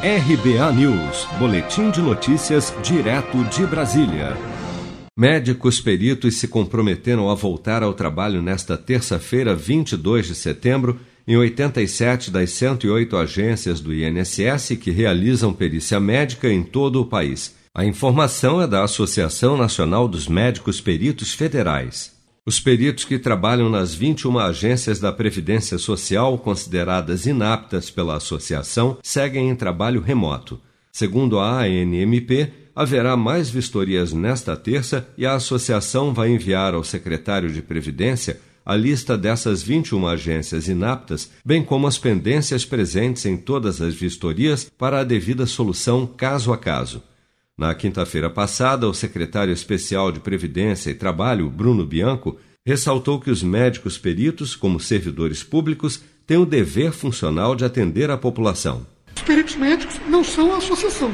RBA News, Boletim de Notícias, direto de Brasília. Médicos peritos se comprometeram a voltar ao trabalho nesta terça-feira, 22 de setembro, em 87 das 108 agências do INSS que realizam perícia médica em todo o país. A informação é da Associação Nacional dos Médicos Peritos Federais. Os peritos que trabalham nas 21 agências da Previdência Social consideradas inaptas pela associação seguem em trabalho remoto. Segundo a ANMP, haverá mais vistorias nesta terça e a associação vai enviar ao secretário de Previdência a lista dessas 21 agências inaptas, bem como as pendências presentes em todas as vistorias para a devida solução caso a caso. Na quinta-feira passada, o secretário especial de Previdência e Trabalho, Bruno Bianco, ressaltou que os médicos peritos, como servidores públicos, têm o dever funcional de atender a população. Os peritos médicos não são a associação.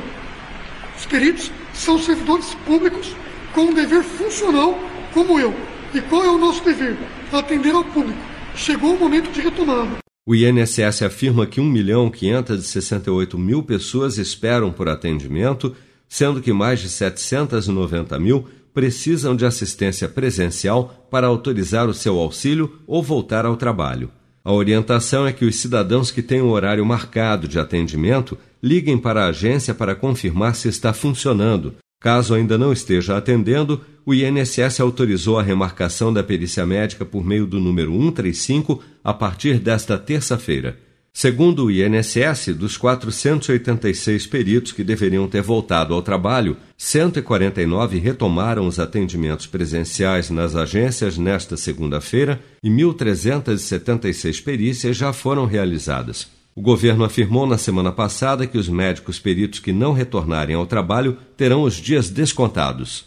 Os peritos são servidores públicos com um dever funcional como eu. E qual é o nosso dever? Atender ao público. Chegou o momento de retomada. O INSS afirma que 1 milhão 568 mil pessoas esperam por atendimento, sendo que mais de 790 mil precisam de assistência presencial para autorizar o seu auxílio ou voltar ao trabalho. A orientação é que os cidadãos que têm o horário marcado de atendimento liguem para a agência para confirmar se está funcionando, Caso ainda não esteja atendendo, o INSS autorizou a remarcação da perícia médica por meio do número 135 a partir desta terça-feira. Segundo o INSS, dos 486 peritos que deveriam ter voltado ao trabalho, 149 retomaram os atendimentos presenciais nas agências nesta segunda-feira e 1.376 perícias já foram realizadas. O governo afirmou na semana passada que os médicos peritos que não retornarem ao trabalho terão os dias descontados.